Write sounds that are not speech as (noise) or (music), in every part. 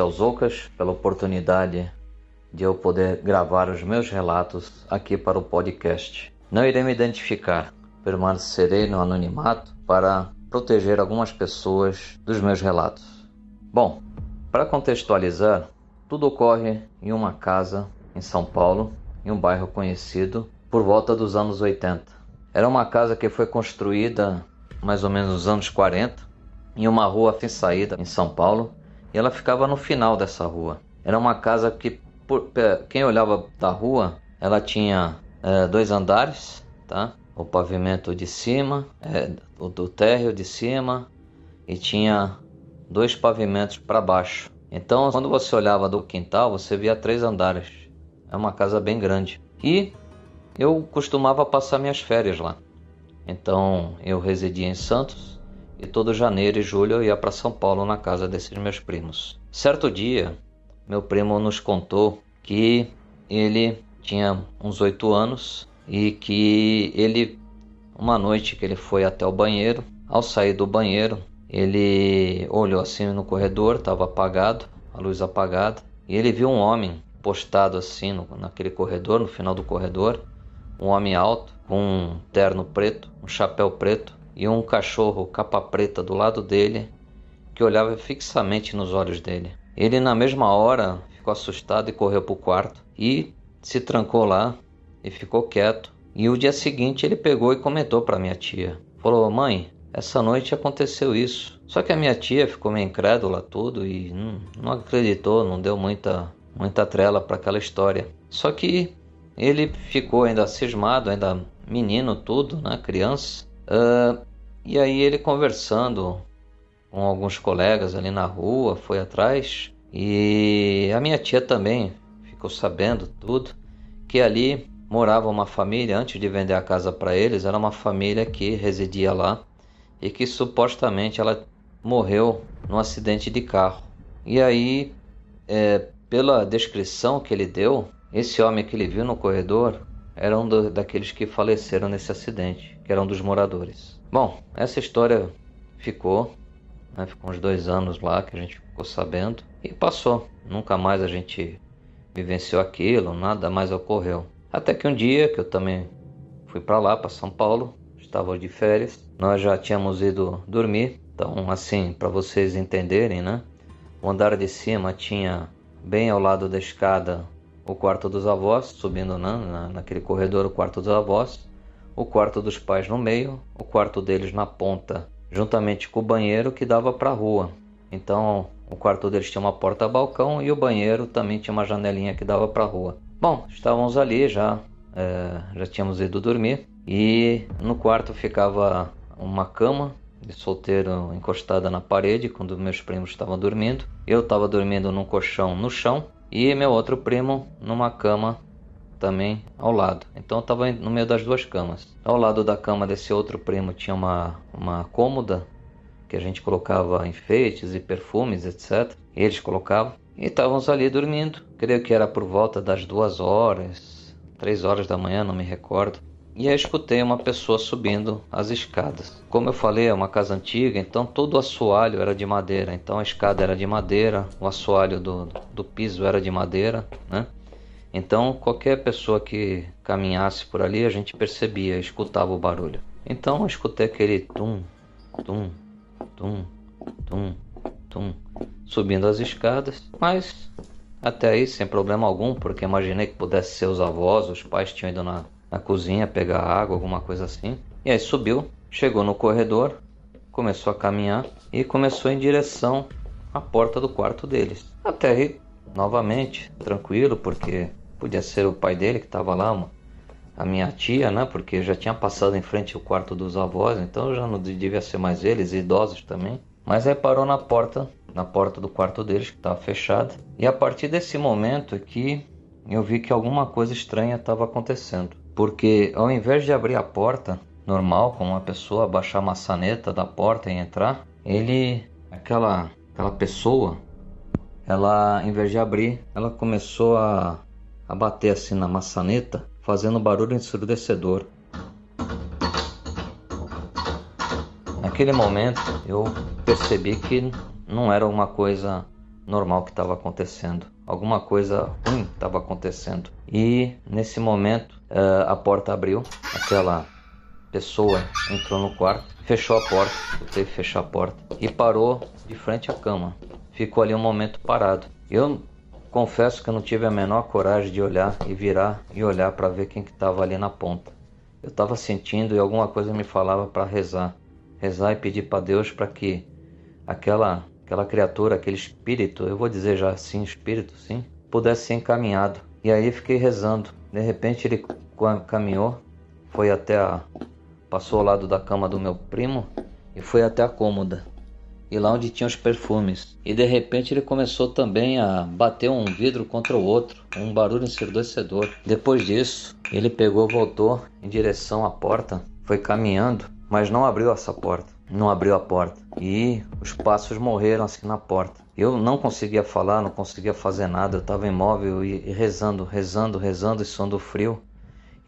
Quero agradecer aos Ocas pela oportunidade de eu poder gravar os meus relatos aqui para o podcast. Não irei me identificar, permanecerei no anonimato para proteger algumas pessoas dos meus relatos. Bom, para contextualizar, tudo ocorre em uma casa em São Paulo, em um bairro conhecido por volta dos anos 80. Era uma casa que foi construída mais ou menos nos anos 40, em uma rua sem saída em São Paulo, e ela ficava no final dessa rua. Era uma casa que, por, quem olhava da rua, ela tinha é, dois andares, tá? O pavimento de cima, é, o do térreo de cima, e tinha dois pavimentos para baixo. Então, quando você olhava do quintal, você via três andares. É uma casa bem grande. E eu costumava passar minhas férias lá. Então eu residia em Santos e todo janeiro e julho eu ia para São Paulo na casa desses meus primos. Certo dia, meu primo nos contou que ele tinha uns oito anos e que ele, uma noite que ele foi até o banheiro, ao sair do banheiro, ele olhou assim no corredor, estava apagado, a luz apagada, e ele viu um homem postado assim no, naquele corredor, no final do corredor, um homem alto com um terno preto, um chapéu preto e um cachorro capa preta do lado dele que olhava fixamente nos olhos dele. Ele na mesma hora ficou assustado e correu para o quarto e se trancou lá e ficou quieto. E o dia seguinte ele pegou e comentou para minha tia. Falou: "Mãe, essa noite aconteceu isso". Só que a minha tia ficou meio incrédula tudo e não, acreditou, não deu muita muita trela para aquela história. Só que ele ficou ainda cismado, ainda menino tudo, né, criança. E aí ele conversando com alguns colegas ali na rua, foi atrás e a minha tia também ficou sabendo tudo que ali morava uma família antes de vender a casa para eles, era uma família que residia lá e que supostamente ela morreu num acidente de carro. E aí é, pela descrição que ele deu, esse homem que ele viu no corredor era um do, daqueles que faleceram nesse acidente, que era um dos moradores. Bom, essa história ficou, né, ficou uns dois anos lá que a gente ficou sabendo e passou. Nunca mais a gente vivenciou aquilo, nada mais ocorreu. Até que um dia que eu também fui para lá, para São Paulo, estava de férias, nós já tínhamos ido dormir. Então, assim, para vocês entenderem, né? O andar de cima tinha bem ao lado da escada o quarto dos avós, subindo na, na, naquele corredor o quarto dos avós, o quarto dos pais no meio, o quarto deles na ponta, juntamente com o banheiro que dava para a rua. Então o quarto deles tinha uma porta-balcão e o banheiro também tinha uma janelinha que dava para a rua. Bom, estávamos ali já, é, já tínhamos ido dormir e no quarto ficava uma cama de solteiro encostada na parede quando meus primos estavam dormindo. Eu estava dormindo num colchão no chão e meu outro primo numa cama também ao lado. Então eu estava no meio das duas camas. Ao lado da cama desse outro primo tinha uma, uma cômoda que a gente colocava enfeites e perfumes, etc. Eles colocavam. E estávamos ali dormindo. Creio que era por volta das duas horas, três horas da manhã, não me recordo e aí escutei uma pessoa subindo as escadas. Como eu falei, é uma casa antiga, então todo o assoalho era de madeira. Então a escada era de madeira, o assoalho do, do piso era de madeira, né? Então qualquer pessoa que caminhasse por ali a gente percebia, escutava o barulho. Então eu escutei aquele tum, tum, tum, tum, tum, subindo as escadas, mas Até aí, sem problema algum, porque imaginei que pudesse ser os avós, os pais tinham ido na, na cozinha pegar água, alguma coisa assim. E aí subiu, chegou no corredor, começou a caminhar e começou em direção à porta do quarto deles. Até aí, novamente, tranquilo, porque podia ser o pai dele que estava lá, a minha tia, né? Porque já tinha passado em frente o quarto dos avós, então já não devia ser mais eles, idosos também. Mas aí parou na porta, na porta do quarto deles, que estava fechada. E a partir desse momento aqui, eu vi que alguma coisa estranha estava acontecendo. Porque ao invés de abrir a porta, normal, como uma pessoa baixar a maçaneta da porta e entrar, ele, aquela, aquela pessoa, ela, em vez de abrir, ela começou a, a bater assim na maçaneta, fazendo barulho ensurdecedor. Naquele momento, eu percebi que não era uma coisa normal que estava acontecendo. Alguma coisa ruim estava acontecendo. E nesse momento, eh, a porta abriu, aquela pessoa entrou no quarto, fechou a porta, teve que fechar a porta e parou de frente à cama. Ficou ali um momento parado. Eu confesso que eu não tive a menor coragem de olhar e virar e olhar para ver quem que estava ali na ponta. Eu estava sentindo e alguma coisa me falava para rezar, rezar e pedir para Deus para que aquela aquela criatura, aquele espírito, eu vou dizer já assim, espírito, sim, pudesse ser encaminhado. E aí fiquei rezando. De repente ele caminhou, foi até a Passou ao lado da cama do meu primo e foi até a cômoda, e lá onde tinha os perfumes. E de repente ele começou também a bater um vidro contra o outro, um barulho ensurdecedor. Depois disso, ele pegou, voltou em direção à porta, foi caminhando, mas não abriu essa porta. Não abriu a porta. E os passos morreram assim na porta. Eu não conseguia falar, não conseguia fazer nada. Eu estava imóvel e, e rezando, rezando, rezando e sondo frio.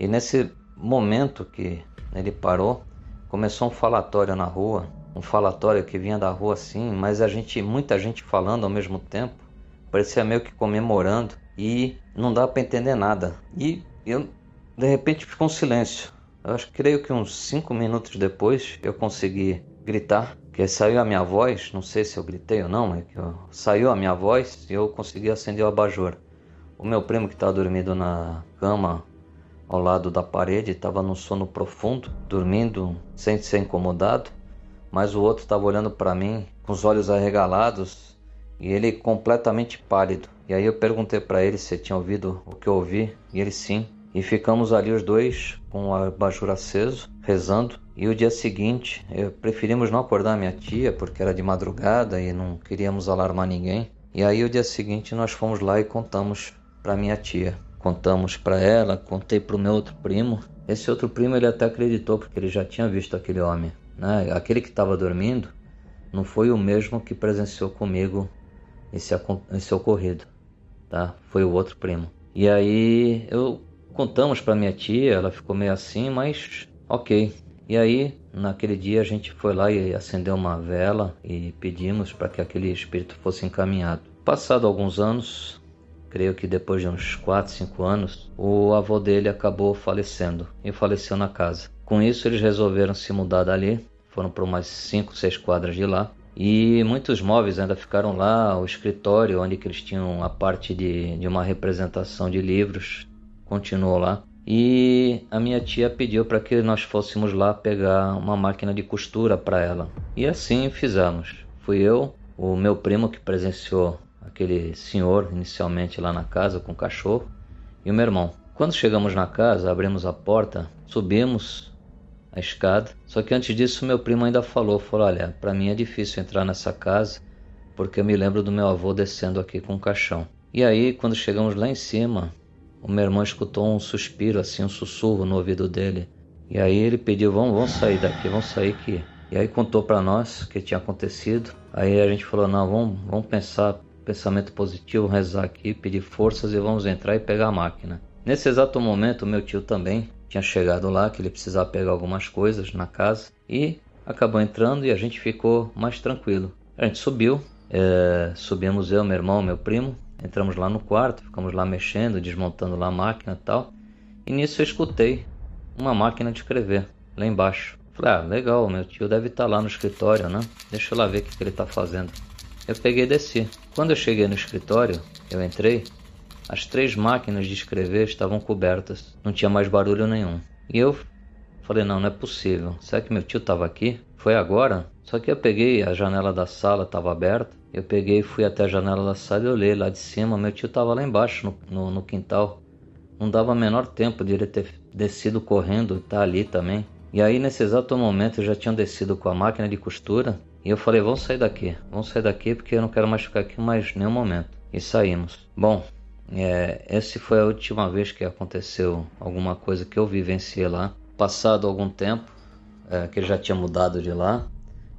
E nesse momento que ele parou, começou um falatório na rua, um falatório que vinha da rua assim, mas a gente, muita gente falando ao mesmo tempo, parecia meio que comemorando e não dá para entender nada. E eu de repente ficou um silêncio. Eu acho creio que uns cinco minutos depois eu consegui gritar, que saiu a minha voz, não sei se eu gritei ou não, mas que eu, saiu a minha voz e eu consegui acender o abajur. O meu primo que estava dormindo na cama ao lado da parede, estava num sono profundo, dormindo sem ser incomodado, mas o outro estava olhando para mim com os olhos arregalados e ele completamente pálido. E aí eu perguntei para ele se tinha ouvido o que eu ouvi, e ele sim. E ficamos ali os dois com o abajur aceso, rezando. E o dia seguinte, preferimos não acordar minha tia porque era de madrugada e não queríamos alarmar ninguém. E aí o dia seguinte nós fomos lá e contamos para minha tia. Contamos para ela, contei para o meu outro primo. Esse outro primo ele até acreditou porque ele já tinha visto aquele homem. Né? Aquele que estava dormindo não foi o mesmo que presenciou comigo esse, esse ocorrido, tá? Foi o outro primo. E aí eu contamos para minha tia, ela ficou meio assim, mas ok. E aí naquele dia a gente foi lá e acendeu uma vela e pedimos para que aquele espírito fosse encaminhado. Passado alguns anos, creio que depois de uns 4, 5 anos, o avô dele acabou falecendo e faleceu na casa. Com isso, eles resolveram se mudar dali, foram para umas 5, 6 quadras de lá. E muitos móveis ainda ficaram lá, o escritório onde eles tinham a parte de, de uma representação de livros continuou lá. E a minha tia pediu para que nós fôssemos lá pegar uma máquina de costura para ela. E assim fizemos. Fui eu, o meu primo que presenciou aquele senhor inicialmente lá na casa com o cachorro e o meu irmão. Quando chegamos na casa, abrimos a porta, subimos a escada. Só que antes disso, meu primo ainda falou: falou, olha, para mim é difícil entrar nessa casa porque eu me lembro do meu avô descendo aqui com o caixão. E aí, quando chegamos lá em cima, o meu irmão escutou um suspiro, assim, um sussurro no ouvido dele. E aí ele pediu: vamos, vamos sair daqui, vamos sair aqui. E aí contou para nós o que tinha acontecido. Aí a gente falou: não, vamos, vamos pensar pensamento positivo, rezar aqui, pedir forças e vamos entrar e pegar a máquina. Nesse exato momento, meu tio também tinha chegado lá, que ele precisava pegar algumas coisas na casa e acabou entrando e a gente ficou mais tranquilo. A gente subiu, é, subimos eu, meu irmão, meu primo, entramos lá no quarto, ficamos lá mexendo, desmontando lá a máquina e tal. E nisso eu escutei uma máquina de escrever lá embaixo. Falei, ah, legal, meu tio deve estar tá lá no escritório, né? Deixa eu lá ver o que, que ele está fazendo. Eu peguei e desci. Quando eu cheguei no escritório, eu entrei, as três máquinas de escrever estavam cobertas, não tinha mais barulho nenhum. E eu falei: não, não é possível. Será que meu tio estava aqui? Foi agora? Só que eu peguei, a janela da sala estava aberta. Eu peguei e fui até a janela da sala e olhei lá de cima. Meu tio estava lá embaixo, no, no, no, quintal. Não dava menor tempo de ele ter descido correndo e tá ali também. E aí, nesse exato momento, eu já tinha descido com a máquina de costura. E eu falei: vamos sair daqui, vamos sair daqui porque eu não quero mais ficar aqui mais nenhum momento. E saímos. Bom, é, essa foi a última vez que aconteceu alguma coisa que eu vivenciei lá. Passado algum tempo, é, que ele já tinha mudado de lá,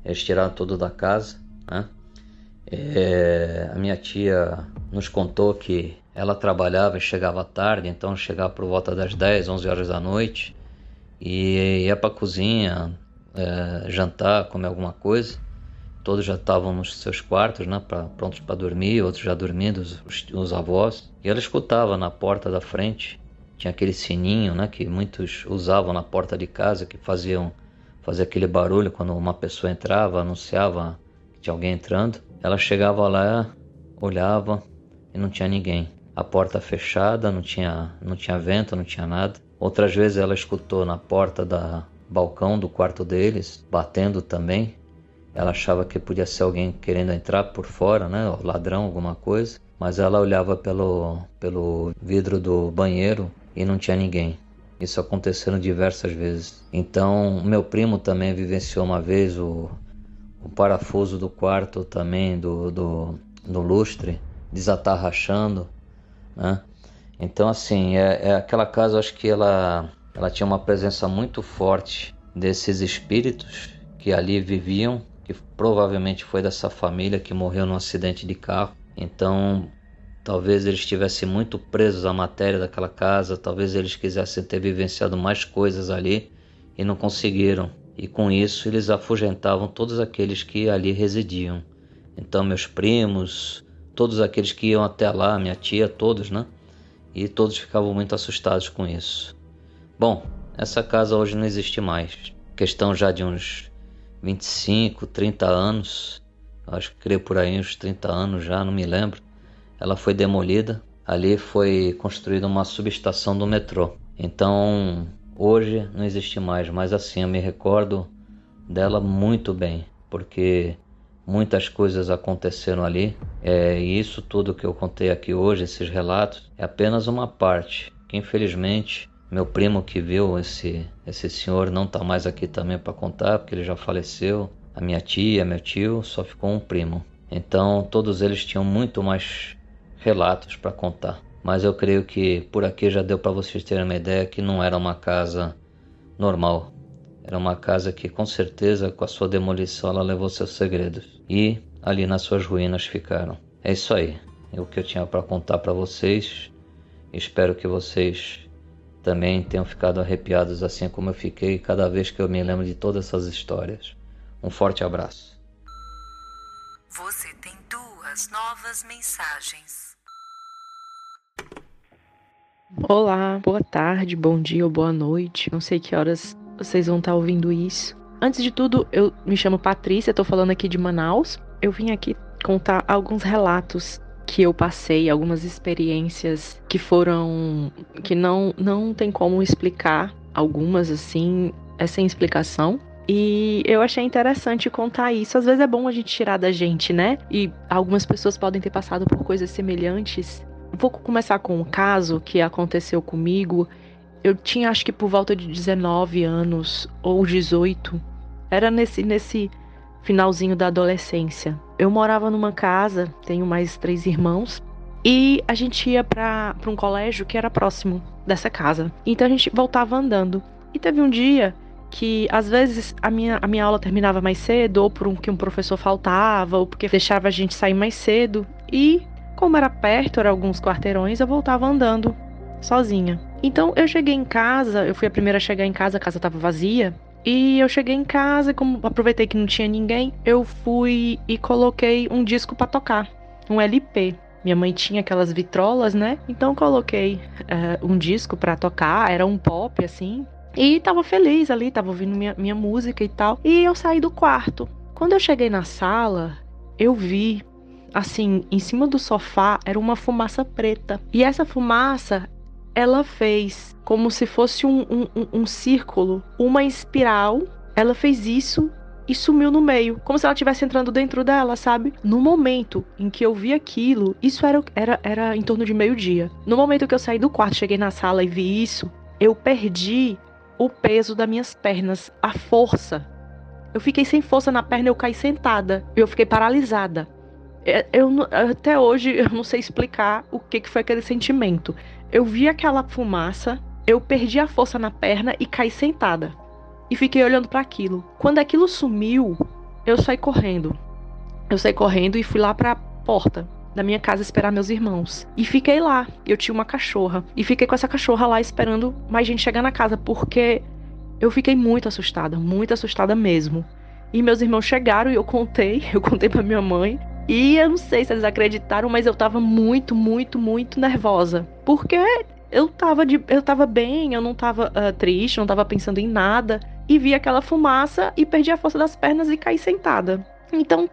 eles tiraram tudo da casa. Né? É, a minha tia nos contou que ela trabalhava e chegava tarde, então chegava por volta das 10, 11 horas da noite e ia para a cozinha é, jantar, comer alguma coisa. Todos já estavam nos seus quartos, né, pra, prontos para dormir, outros já dormindo, os, os, avós. E ela escutava na porta da frente, tinha aquele sininho, né, que muitos usavam na porta de casa, que faziam fazia aquele barulho quando uma pessoa entrava, anunciava que tinha alguém entrando. Ela chegava lá, olhava e não tinha ninguém. A porta fechada, não tinha, não tinha vento, não tinha nada. Outras vezes ela escutou na porta da balcão do quarto deles, batendo também. Ela achava que podia ser alguém querendo entrar por fora, né? ladrão, alguma coisa. Mas ela olhava pelo, pelo vidro do banheiro e não tinha ninguém. Isso aconteceu diversas vezes. Então, meu primo também vivenciou uma vez o, o parafuso do quarto também, do, do, do lustre, desatar rachando, né? Então, assim, é, é aquela casa, acho que ela, ela tinha uma presença muito forte desses espíritos que ali viviam que provavelmente foi dessa família que morreu num acidente de carro. Então, talvez eles estivessem muito presos à matéria daquela casa, talvez eles quisessem ter vivenciado mais coisas ali e não conseguiram. E com isso, eles afugentavam todos aqueles que ali residiam. Então, meus primos, todos aqueles que iam até lá, minha tia, todos, né? E todos ficavam muito assustados com isso. Bom, essa casa hoje não existe mais. Questão já de uns 25, 30 anos, acho que creio por aí uns 30 anos já, não me lembro. Ela foi demolida. Ali foi construída uma subestação do metrô. Então, hoje não existe mais, mas assim eu me recordo dela muito bem, porque muitas coisas aconteceram ali. É, e isso tudo que eu contei aqui hoje, esses relatos, é apenas uma parte que infelizmente meu primo que viu esse, esse senhor não está mais aqui também para contar, porque ele já faleceu. A minha tia, meu tio, só ficou um primo. Então todos eles tinham muito mais relatos para contar. Mas eu creio que por aqui já deu para vocês terem uma ideia que não era uma casa normal. Era uma casa que com certeza com a sua demolição ela levou seus segredos e ali nas suas ruínas ficaram. É isso aí. É o que eu tinha para contar para vocês. Espero que vocês também tenham ficado arrepiados assim como eu fiquei cada vez que eu me lembro de todas essas histórias. Um forte abraço. Você tem duas novas mensagens. Olá, boa tarde, bom dia ou boa noite. Não sei que horas vocês vão estar ouvindo isso. Antes de tudo, eu me chamo Patrícia, estou falando aqui de Manaus. Eu vim aqui contar alguns relatos que eu passei, algumas experiências que foram que não não tem como explicar, algumas assim, é sem explicação. E eu achei interessante contar isso. Às vezes é bom a gente tirar da gente, né? E algumas pessoas podem ter passado por coisas semelhantes. Vou começar com um caso que aconteceu comigo. Eu tinha acho que por volta de 19 anos ou 18. Era nesse nesse finalzinho da adolescência. Eu morava numa casa, tenho mais três irmãos, e a gente ia para um colégio que era próximo dessa casa. Então a gente voltava andando. E teve um dia que às vezes a minha, a minha aula terminava mais cedo, ou por um, que um professor faltava, ou porque deixava a gente sair mais cedo. E como era perto, eram alguns quarteirões, eu voltava andando sozinha. Então eu cheguei em casa, eu fui a primeira a chegar em casa, a casa estava vazia. E eu cheguei em casa e como aproveitei que não tinha ninguém, eu fui e coloquei um disco para tocar, um LP. Minha mãe tinha aquelas vitrolas, né? Então coloquei uh, um disco para tocar, era um pop assim. E tava feliz ali, tava ouvindo minha, minha música e tal. E eu saí do quarto. Quando eu cheguei na sala, eu vi assim, em cima do sofá, era uma fumaça preta. E essa fumaça, ela fez como se fosse um, um, um círculo, uma espiral. Ela fez isso e sumiu no meio, como se ela estivesse entrando dentro dela, sabe? No momento em que eu vi aquilo, isso era, era, era em torno de meio-dia. No momento que eu saí do quarto, cheguei na sala e vi isso, eu perdi o peso das minhas pernas, a força. Eu fiquei sem força na perna, eu caí sentada, eu fiquei paralisada. É, eu, até hoje eu não sei explicar o que, que foi aquele sentimento. Eu vi aquela fumaça, eu perdi a força na perna e caí sentada e fiquei olhando para aquilo. Quando aquilo sumiu, eu saí correndo. Eu saí correndo e fui lá para a porta da minha casa esperar meus irmãos. E fiquei lá. Eu tinha uma cachorra. E fiquei com essa cachorra lá esperando mais gente chegar na casa, porque eu fiquei muito assustada, muito assustada mesmo. E meus irmãos chegaram e eu contei, (laughs) eu contei para minha mãe. E eu não sei se eles acreditaram, mas eu tava muito, muito, muito nervosa. Porque eu tava, de, eu tava bem, eu não tava uh, triste, não tava pensando em nada e vi aquela fumaça e perdi a força das pernas e caí sentada. Então,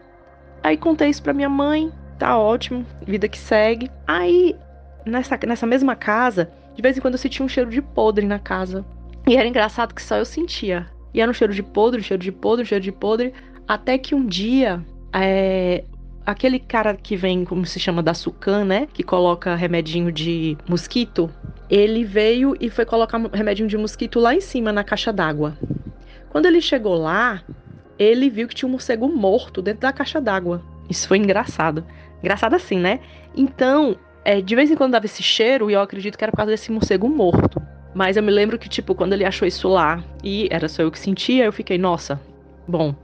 aí contei isso pra minha mãe, tá ótimo, vida que segue. Aí, nessa, nessa mesma casa, de vez em quando eu sentia um cheiro de podre na casa. E era engraçado que só eu sentia. E era um cheiro de podre, um cheiro de podre, um cheiro de podre. Até que um dia, é, aquele cara que vem, como se chama, da Sucan, né? Que coloca remedinho de mosquito. Ele veio e foi colocar remedinho de mosquito lá em cima, na caixa d'água. Quando ele chegou lá, ele viu que tinha um morcego morto dentro da caixa d'água. Isso foi engraçado. Engraçado assim, né? Então, é, de vez em quando dava esse cheiro e eu acredito que era por causa desse morcego morto. Mas eu me lembro que, tipo, quando ele achou isso lá e era só eu que sentia, eu fiquei, nossa, bom,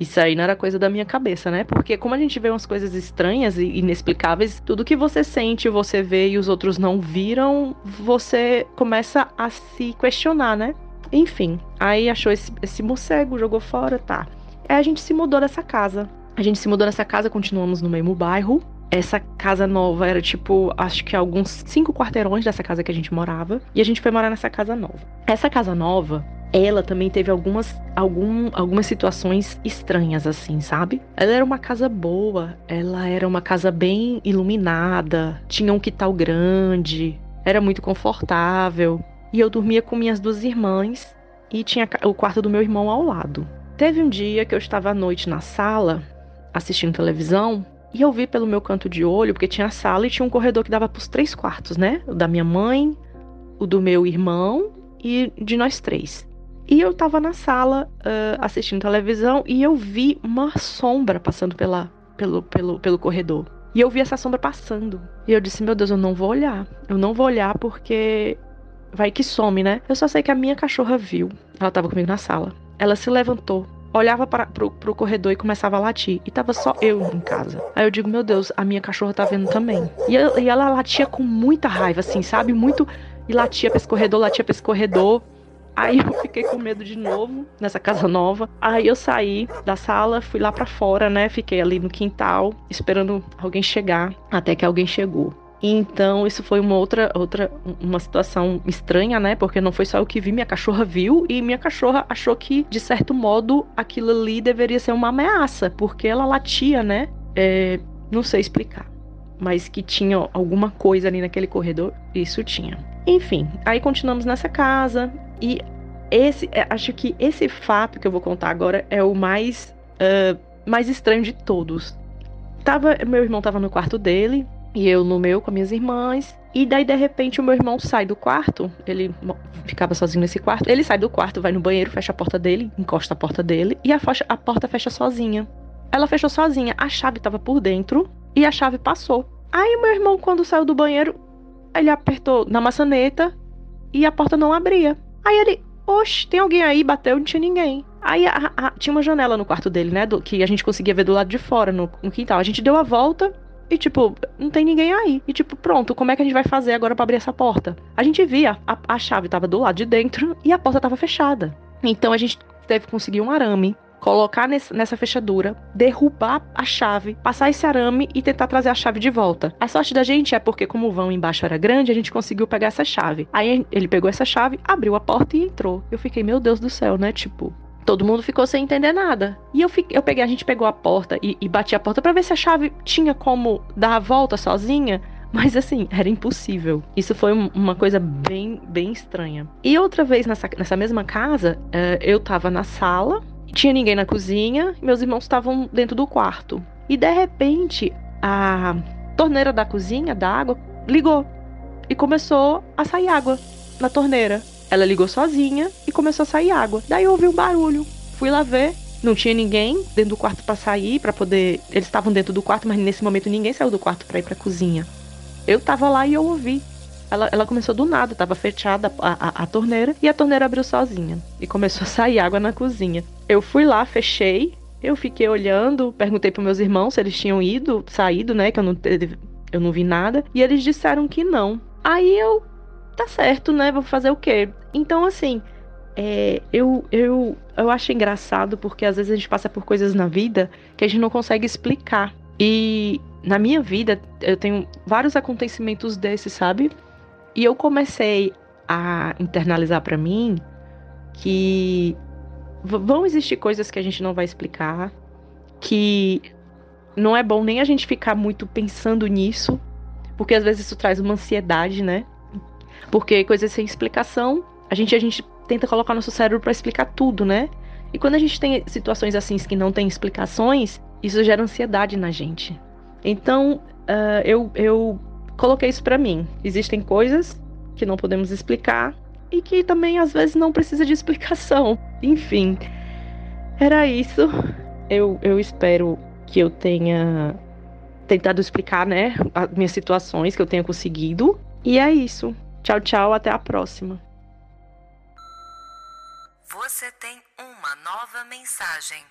isso aí não era coisa da minha cabeça, né? Porque como a gente vê umas coisas estranhas e inexplicáveis, tudo que você sente, você vê e os outros não viram, você começa a se questionar, né? Enfim, aí achou esse, esse morcego, jogou fora, tá. Aí a gente se mudou dessa casa. A gente se mudou dessa casa, continuamos no mesmo bairro. Essa casa nova era tipo, acho que alguns cinco quarteirões dessa casa que a gente morava. E a gente foi morar nessa casa nova. Essa casa nova, ela também teve algumas, algum, algumas situações estranhas, assim, sabe? Ela era uma casa boa, ela era uma casa bem iluminada, tinha um quintal grande, era muito confortável. E eu dormia com minhas duas irmãs e tinha o quarto do meu irmão ao lado. Teve um dia que eu estava à noite na sala, assistindo televisão, e eu vi pelo meu canto de olho, porque tinha a sala e tinha um corredor que dava para os três quartos, né? O da minha mãe, o do meu irmão e de nós três. E eu tava na sala uh, assistindo televisão e eu vi uma sombra passando pela, pelo, pelo, pelo corredor. E eu vi essa sombra passando. E eu disse: Meu Deus, eu não vou olhar. Eu não vou olhar porque vai que some, né? Eu só sei que a minha cachorra viu. Ela tava comigo na sala. Ela se levantou, olhava para, pro, pro corredor e começava a latir. E tava só eu em casa. Aí eu digo, meu Deus, a minha cachorra tá vendo também. E, eu, e ela latia com muita raiva, assim, sabe? Muito. E latia pra esse corredor, latia pra esse corredor. Aí eu fiquei com medo de novo nessa casa nova. Aí eu saí da sala, fui lá para fora, né? Fiquei ali no quintal esperando alguém chegar, até que alguém chegou. Então, isso foi uma outra, outra, uma situação estranha, né? Porque não foi só eu que vi, minha cachorra viu e minha cachorra achou que, de certo modo, aquilo ali deveria ser uma ameaça, porque ela latia, né? É, não sei explicar, mas que tinha alguma coisa ali naquele corredor, isso tinha. Enfim, aí continuamos nessa casa e esse, é, acho que esse fato que eu vou contar agora é o mais, uh, mais estranho de todos. Tava, meu irmão tava no quarto dele, e eu no meu com minhas irmãs. E daí, de repente, o meu irmão sai do quarto. Ele ficava sozinho nesse quarto. Ele sai do quarto, vai no banheiro, fecha a porta dele, encosta a porta dele. E a, a porta fecha sozinha. Ela fechou sozinha. A chave estava por dentro e a chave passou. Aí, meu irmão, quando saiu do banheiro, ele apertou na maçaneta e a porta não abria. Aí ele, oxe, tem alguém aí? Bateu, não tinha ninguém. Aí a, a, tinha uma janela no quarto dele, né? Do, que a gente conseguia ver do lado de fora, no, no quintal. A gente deu a volta e, tipo, não tem ninguém aí. E, tipo, pronto, como é que a gente vai fazer agora para abrir essa porta? A gente via, a, a chave tava do lado de dentro e a porta tava fechada. Então a gente teve que conseguir um arame, colocar nessa fechadura, derrubar a chave, passar esse arame e tentar trazer a chave de volta. A sorte da gente é porque, como o vão embaixo era grande, a gente conseguiu pegar essa chave. Aí ele pegou essa chave, abriu a porta e entrou. Eu fiquei, meu Deus do céu, né? Tipo, Todo mundo ficou sem entender nada. E eu, fiquei, eu peguei, a gente pegou a porta e, e bati a porta para ver se a chave tinha como dar a volta sozinha. Mas assim, era impossível. Isso foi uma coisa bem, bem estranha. E outra vez nessa, nessa mesma casa, uh, eu tava na sala, tinha ninguém na cozinha, meus irmãos estavam dentro do quarto. E de repente, a torneira da cozinha, da água, ligou. E começou a sair água na torneira. Ela ligou sozinha e começou a sair água. Daí eu ouvi um barulho. Fui lá ver, não tinha ninguém dentro do quarto para sair, para poder. Eles estavam dentro do quarto, mas nesse momento ninguém saiu do quarto para ir para cozinha. Eu tava lá e eu ouvi. Ela, ela começou do nada, tava fechada a, a, a, torneira e a torneira abriu sozinha e começou a sair água na cozinha. Eu fui lá, fechei, eu fiquei olhando, perguntei para meus irmãos se eles tinham ido, saído, né, que eu não, eu não vi nada, e eles disseram que não. Aí eu tá certo, né? Vou fazer o quê? Então, assim, é, eu, eu, eu acho engraçado porque às vezes a gente passa por coisas na vida que a gente não consegue explicar. E na minha vida, eu tenho vários acontecimentos desses, sabe? E eu comecei a internalizar para mim que vão existir coisas que a gente não vai explicar, que não é bom nem a gente ficar muito pensando nisso, porque às vezes isso traz uma ansiedade, né? Porque coisas sem explicação, a gente, a gente tenta colocar nosso cérebro para explicar tudo, né? E quando a gente tem situações assim que não tem explicações, isso gera ansiedade na gente. Então, uh, eu, eu coloquei isso para mim. Existem coisas que não podemos explicar e que também às vezes não precisa de explicação. (laughs) Enfim, era isso. Eu, eu espero que eu tenha tentado explicar, né, as minhas situações, que eu tenha conseguido. E é isso. Tchau, tchau, até a próxima. Você tem uma nova mensagem.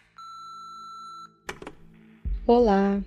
Olá,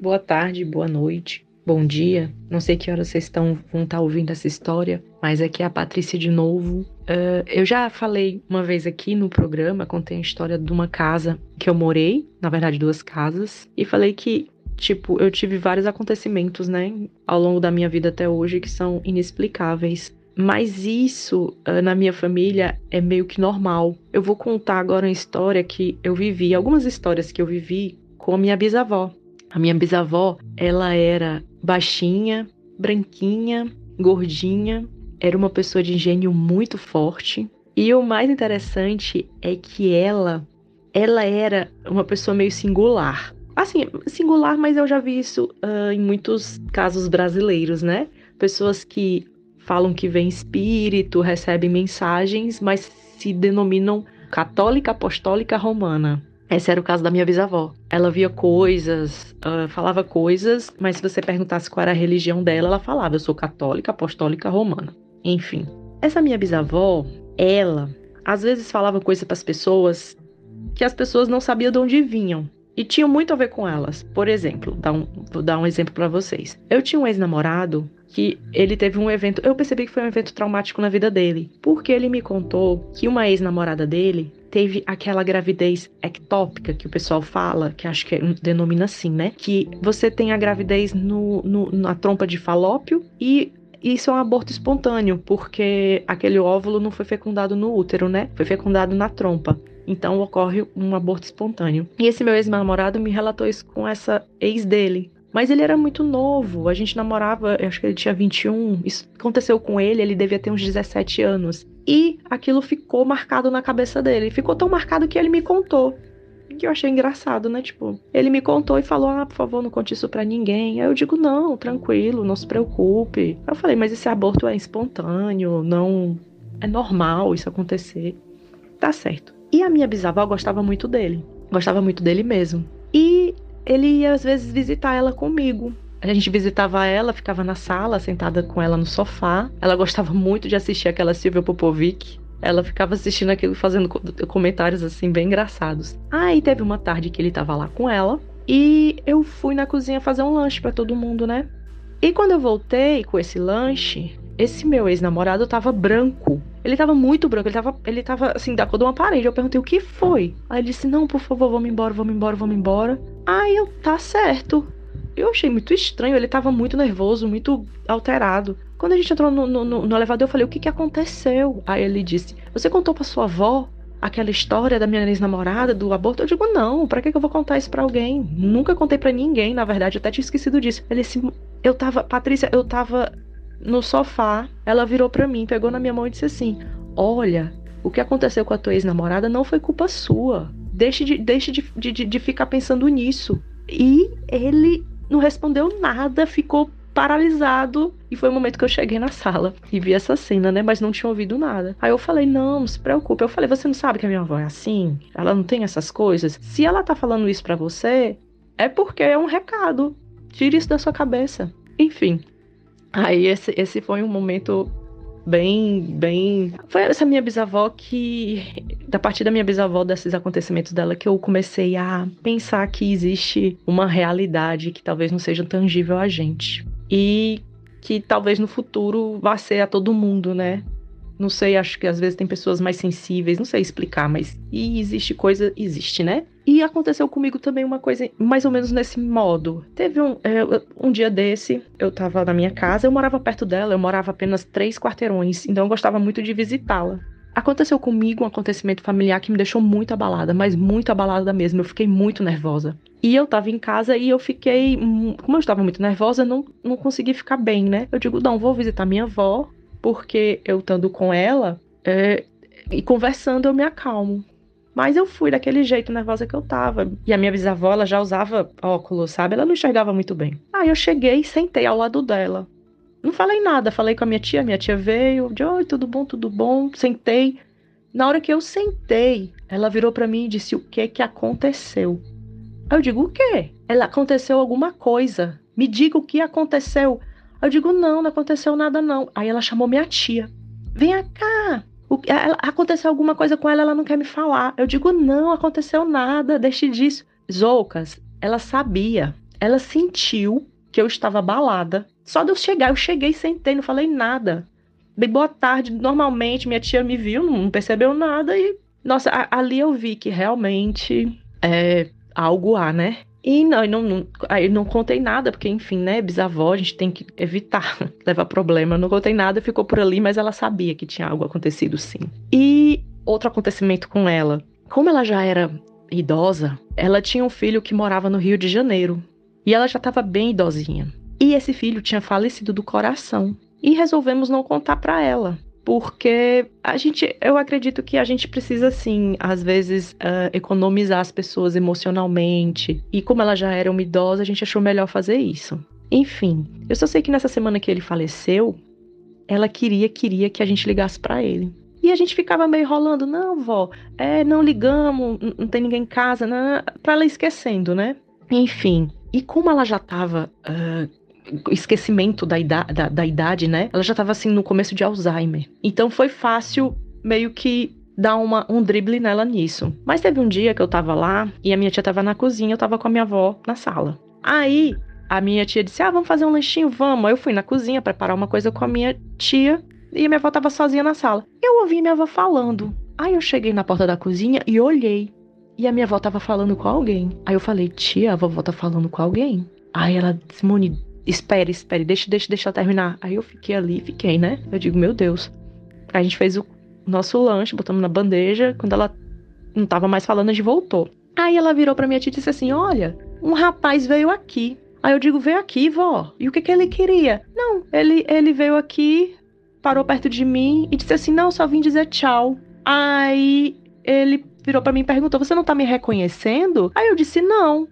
boa tarde, boa noite, bom dia. Não sei que horas vocês estão, vão estar ouvindo essa história, mas aqui é a Patrícia de novo. Uh, eu já falei uma vez aqui no programa, contei a história de uma casa que eu morei, na verdade duas casas, e falei que tipo, eu tive vários acontecimentos, né, ao longo da minha vida até hoje que são inexplicáveis. Mas isso uh, na minha família é meio que normal. Eu vou contar agora uma história que eu vivi, algumas histórias que eu vivi com a minha bisavó. A minha bisavó, ela era baixinha, branquinha, gordinha, era uma pessoa de engenho muito forte. E o mais interessante é que ela, ela era uma pessoa meio singular. Assim, singular, mas eu já vi isso uh, em muitos casos brasileiros, né? Pessoas que falam que vem espírito, recebem mensagens, mas se denominam católica apostólica romana. Esse era o caso da minha bisavó. Ela via coisas, uh, falava coisas, mas se você perguntasse qual era a religião dela, ela falava: eu sou católica apostólica romana. Enfim, essa minha bisavó, ela às vezes falava coisas para as pessoas que as pessoas não sabiam de onde vinham e tinham muito a ver com elas. Por exemplo, um, vou dar um exemplo para vocês. Eu tinha um ex-namorado que ele teve um evento, eu percebi que foi um evento traumático na vida dele, porque ele me contou que uma ex-namorada dele teve aquela gravidez ectópica que o pessoal fala, que acho que é, denomina assim, né? Que você tem a gravidez no, no, na trompa de falópio e isso é um aborto espontâneo, porque aquele óvulo não foi fecundado no útero, né? Foi fecundado na trompa. Então ocorre um aborto espontâneo. E esse meu ex-namorado me relatou isso com essa ex dele. Mas ele era muito novo, a gente namorava, eu acho que ele tinha 21. Isso aconteceu com ele, ele devia ter uns 17 anos. E aquilo ficou marcado na cabeça dele. Ficou tão marcado que ele me contou. Que eu achei engraçado, né? Tipo, ele me contou e falou: Ah, por favor, não conte isso pra ninguém. Aí eu digo: Não, tranquilo, não se preocupe. Eu falei: Mas esse aborto é espontâneo, não. É normal isso acontecer. Tá certo. E a minha bisavó gostava muito dele. Gostava muito dele mesmo. E ele ia às vezes visitar ela comigo. A gente visitava ela, ficava na sala, sentada com ela no sofá. Ela gostava muito de assistir aquela Silvia Popovic. Ela ficava assistindo aquilo, fazendo comentários assim bem engraçados. Aí teve uma tarde que ele tava lá com ela e eu fui na cozinha fazer um lanche para todo mundo, né? E quando eu voltei com esse lanche, esse meu ex-namorado tava branco. Ele tava muito branco, ele tava, ele tava assim, da cor de uma parede. Eu perguntei o que foi. Aí ele disse: Não, por favor, vamos embora, vamos embora, vamos embora. Aí eu, tá certo. Eu achei muito estranho, ele tava muito nervoso, muito alterado. Quando a gente entrou no, no, no elevador, eu falei: O que que aconteceu? Aí ele disse: Você contou pra sua avó? aquela história da minha ex-namorada, do aborto. Eu digo, não, pra que eu vou contar isso pra alguém? Nunca contei para ninguém, na verdade, eu até tinha esquecido disso. Ele assim, eu tava, Patrícia, eu tava no sofá, ela virou para mim, pegou na minha mão e disse assim: Olha, o que aconteceu com a tua ex-namorada não foi culpa sua. Deixe de, deixe de, de, de ficar pensando nisso. E ele não respondeu nada, ficou paralisado. E foi o momento que eu cheguei na sala e vi essa cena, né? Mas não tinha ouvido nada. Aí eu falei: não, não se preocupe. Eu falei: você não sabe que a minha avó é assim? Ela não tem essas coisas? Se ela tá falando isso para você, é porque é um recado. Tire isso da sua cabeça. Enfim. Aí esse, esse foi um momento bem, bem. Foi essa minha bisavó que, da partir da minha bisavó, desses acontecimentos dela, que eu comecei a pensar que existe uma realidade que talvez não seja tangível a gente. E que talvez no futuro vá ser a todo mundo, né? Não sei, acho que às vezes tem pessoas mais sensíveis, não sei explicar, mas e existe coisa, existe, né? E aconteceu comigo também uma coisa mais ou menos nesse modo. Teve um, é, um dia desse, eu tava na minha casa, eu morava perto dela, eu morava apenas três quarteirões, então eu gostava muito de visitá-la. Aconteceu comigo um acontecimento familiar que me deixou muito abalada, mas muito abalada mesmo. Eu fiquei muito nervosa. E eu tava em casa e eu fiquei. Como eu estava muito nervosa, não, não consegui ficar bem, né? Eu digo, não, vou visitar minha avó, porque eu estando com ela é, e conversando eu me acalmo. Mas eu fui daquele jeito nervosa que eu tava. E a minha bisavó, ela já usava óculos, sabe? Ela não enxergava muito bem. Aí eu cheguei e sentei ao lado dela. Não falei nada, falei com a minha tia, minha tia veio, de oi, tudo bom, tudo bom, sentei. Na hora que eu sentei, ela virou para mim e disse o que que aconteceu. Aí eu digo o quê? Ela aconteceu alguma coisa. Me diga o que aconteceu. Eu digo, não, não aconteceu nada não. Aí ela chamou minha tia. Vem cá. O, ela, aconteceu alguma coisa com ela, ela não quer me falar. Eu digo, não, aconteceu nada, deixe disso. Zoucas, ela sabia. Ela sentiu que eu estava abalada. Só de eu chegar, eu cheguei, sentei, não falei nada. Dei boa tarde, normalmente, minha tia me viu, não percebeu nada e... Nossa, a, ali eu vi que realmente é algo há, né? E não, não, não, aí não contei nada, porque, enfim, né, bisavó, a gente tem que evitar (laughs) levar problema. Não contei nada, ficou por ali, mas ela sabia que tinha algo acontecido sim. E outro acontecimento com ela. Como ela já era idosa, ela tinha um filho que morava no Rio de Janeiro. E ela já estava bem idosinha. E esse filho tinha falecido do coração. E resolvemos não contar para ela porque a gente, eu acredito que a gente precisa, sim, às vezes, uh, economizar as pessoas emocionalmente. E como ela já era uma idosa, a gente achou melhor fazer isso. Enfim, eu só sei que nessa semana que ele faleceu, ela queria, queria que a gente ligasse para ele. E a gente ficava meio rolando, não, vó, é, não ligamos, não tem ninguém em casa, não, pra ela esquecendo, né? Enfim, e como ela já tava uh, esquecimento da idade, da, da idade, né? Ela já tava assim no começo de Alzheimer. Então foi fácil meio que dar uma, um drible nela nisso. Mas teve um dia que eu tava lá e a minha tia tava na cozinha, eu tava com a minha avó na sala. Aí a minha tia disse: Ah, vamos fazer um lanchinho? Vamos. Aí eu fui na cozinha preparar uma coisa com a minha tia e a minha avó tava sozinha na sala. Eu ouvi minha avó falando. Aí eu cheguei na porta da cozinha e olhei. E a minha avó tava falando com alguém. Aí eu falei: Tia, a vovó tá falando com alguém. Aí ela disse: Moni, espere, espere, deixa, deixa, deixa eu terminar. Aí eu fiquei ali, fiquei, né? Eu digo, meu Deus. A gente fez o nosso lanche, botamos na bandeja. Quando ela não tava mais falando, a gente voltou. Aí ela virou pra minha tia e disse assim: Olha, um rapaz veio aqui. Aí eu digo, veio aqui, vó. E o que, que ele queria? Não, ele, ele veio aqui, parou perto de mim e disse assim: Não, só vim dizer tchau. Aí ele virou para mim e perguntou: Você não tá me reconhecendo? Aí eu disse: Não.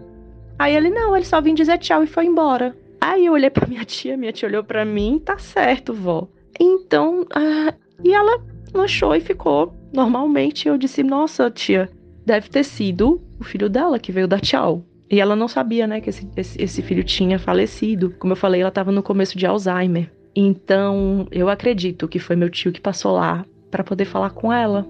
Aí ele: Não, ele só vim dizer tchau e foi embora. Aí eu olhei pra minha tia, minha tia olhou para mim, tá certo, vó. Então, ah, e ela lanchou e ficou normalmente. Eu disse, nossa, tia, deve ter sido o filho dela que veio dar tchau. E ela não sabia, né, que esse, esse, esse filho tinha falecido. Como eu falei, ela estava no começo de Alzheimer. Então, eu acredito que foi meu tio que passou lá para poder falar com ela.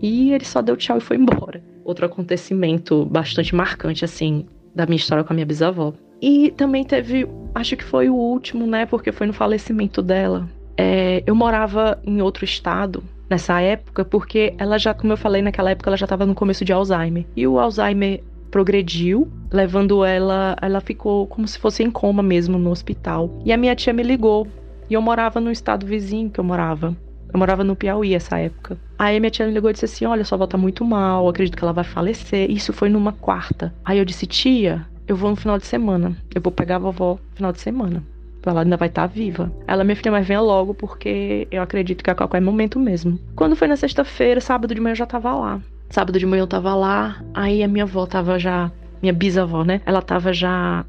E ele só deu tchau e foi embora. Outro acontecimento bastante marcante, assim, da minha história com a minha bisavó. E também teve, acho que foi o último, né? Porque foi no falecimento dela. É, eu morava em outro estado nessa época, porque ela já, como eu falei, naquela época ela já estava no começo de Alzheimer. E o Alzheimer progrediu, levando ela, ela ficou como se fosse em coma mesmo no hospital. E a minha tia me ligou. E eu morava no estado vizinho que eu morava. Eu morava no Piauí essa época. Aí minha tia me ligou e disse assim: Olha, sua avó tá muito mal, acredito que ela vai falecer. Isso foi numa quarta. Aí eu disse: Tia, eu vou no final de semana. Eu vou pegar a vovó no final de semana. Ela ainda vai estar tá viva. Ela, minha filha, mas venha logo, porque eu acredito que a qualquer momento mesmo. Quando foi na sexta-feira, sábado de manhã eu já tava lá. Sábado de manhã eu tava lá, aí a minha avó tava já. Minha bisavó, né? Ela tava já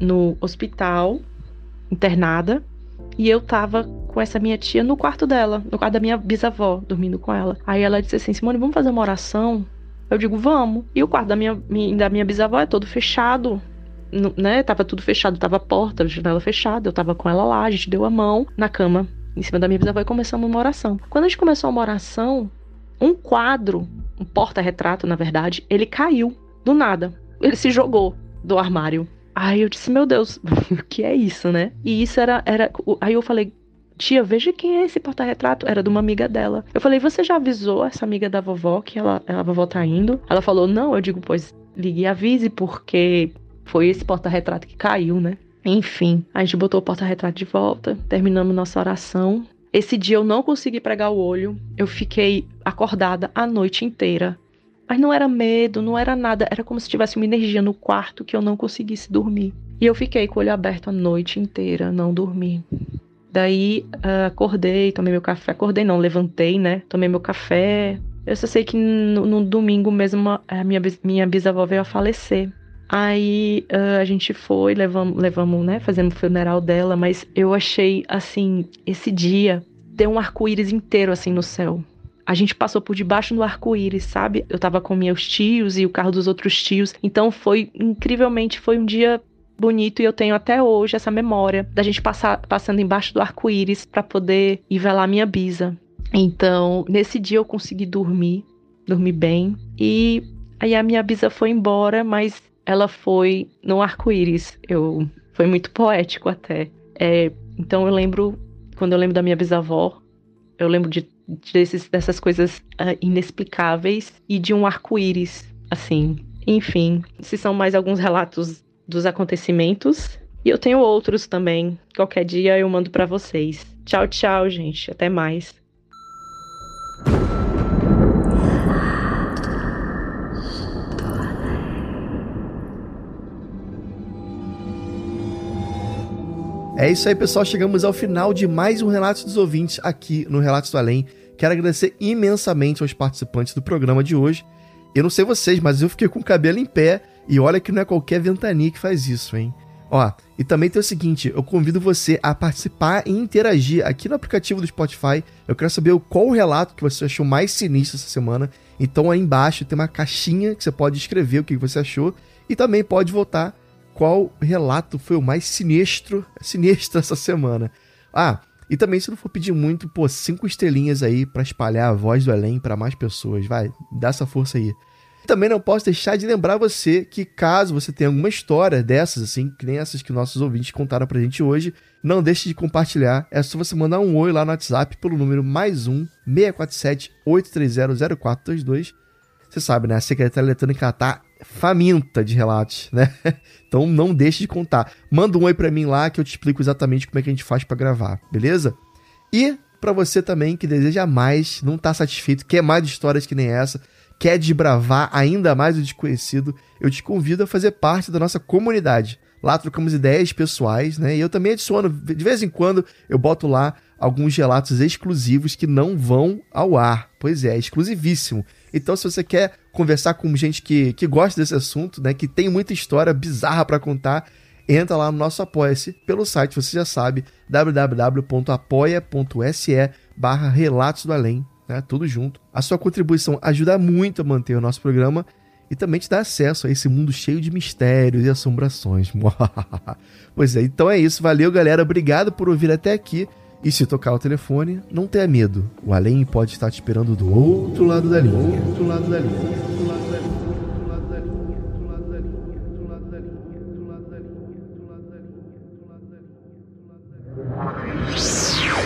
no hospital, internada. E eu tava com essa minha tia no quarto dela, no quarto da minha bisavó, dormindo com ela. Aí ela disse assim: Simone, vamos fazer uma oração? Eu digo, vamos. E o quarto da minha, da minha bisavó é todo fechado. Né? Tava tudo fechado, tava a porta, a janela fechada. Eu tava com ela lá, a gente deu a mão na cama, em cima da minha bisavó, e começamos uma oração. Quando a gente começou uma oração, um quadro, um porta-retrato, na verdade, ele caiu do nada. Ele se jogou do armário. Aí eu disse, meu Deus, (laughs) o que é isso, né? E isso era, era. Aí eu falei, tia, veja quem é esse porta-retrato. Era de uma amiga dela. Eu falei, você já avisou essa amiga da vovó que ela, a vovó tá indo? Ela falou, não. Eu digo, pois ligue e avise, porque foi esse porta-retrato que caiu, né? Enfim, a gente botou o porta-retrato de volta, terminamos nossa oração. Esse dia eu não consegui pregar o olho, eu fiquei acordada a noite inteira mas não era medo, não era nada, era como se tivesse uma energia no quarto que eu não conseguisse dormir. E eu fiquei com o olho aberto a noite inteira, não dormi. Daí uh, acordei, tomei meu café. Acordei não, levantei, né? Tomei meu café. Eu só sei que no, no domingo mesmo a minha, minha bisavó veio a falecer. Aí uh, a gente foi, levamos, levamos, né? Fazendo o funeral dela, mas eu achei, assim, esse dia, ter um arco-íris inteiro, assim, no céu a gente passou por debaixo do arco-íris, sabe? Eu tava com meus tios e o carro dos outros tios. Então foi incrivelmente, foi um dia bonito e eu tenho até hoje essa memória da gente passar passando embaixo do arco-íris para poder ir velar minha bisa. Então, nesse dia eu consegui dormir, dormir bem e aí a minha bisa foi embora, mas ela foi no arco-íris. Eu foi muito poético até. É, então eu lembro quando eu lembro da minha bisavó, eu lembro de desses, dessas coisas uh, inexplicáveis e de um arco-íris, assim. Enfim, esses são mais alguns relatos dos acontecimentos. E eu tenho outros também. Qualquer dia eu mando para vocês. Tchau, tchau, gente. Até mais. É isso aí, pessoal. Chegamos ao final de mais um Relatos dos Ouvintes aqui no Relatos do Além. Quero agradecer imensamente aos participantes do programa de hoje. Eu não sei vocês, mas eu fiquei com o cabelo em pé e olha que não é qualquer ventania que faz isso, hein? Ó, e também tem o seguinte, eu convido você a participar e interagir aqui no aplicativo do Spotify. Eu quero saber qual o relato que você achou mais sinistro essa semana. Então aí embaixo tem uma caixinha que você pode escrever o que você achou e também pode votar qual relato foi o mais sinistro, sinistro essa semana. Ah, e também se não for pedir muito, pô, cinco estrelinhas aí para espalhar a voz do além para mais pessoas, vai, dá essa força aí. Também não posso deixar de lembrar você que caso você tenha alguma história dessas, assim, que nem essas que nossos ouvintes contaram pra gente hoje, não deixe de compartilhar. É só você mandar um oi lá no WhatsApp pelo número mais um 647 830 0422. Você sabe, né? A Secretaria Eletrônica tá faminta de relatos, né? (laughs) Então não deixe de contar. Manda um oi para mim lá que eu te explico exatamente como é que a gente faz para gravar, beleza? E para você também que deseja mais, não tá satisfeito, quer mais histórias que nem essa, quer desbravar ainda mais o desconhecido, eu te convido a fazer parte da nossa comunidade. Lá trocamos ideias pessoais, né? E eu também adiciono, de vez em quando, eu boto lá alguns relatos exclusivos que não vão ao ar. Pois é, exclusivíssimo. Então, se você quer conversar com gente que, que gosta desse assunto, né, que tem muita história bizarra para contar, entra lá no nosso Apoia-se pelo site, você já sabe, www.apoia.se barra Relatos do Além, né, tudo junto. A sua contribuição ajuda muito a manter o nosso programa e também te dá acesso a esse mundo cheio de mistérios e assombrações. (laughs) pois é, então é isso. Valeu, galera. Obrigado por ouvir até aqui. E se tocar o telefone, não tenha medo. O além pode estar te esperando do outro lado da linha. Outro lado da linha.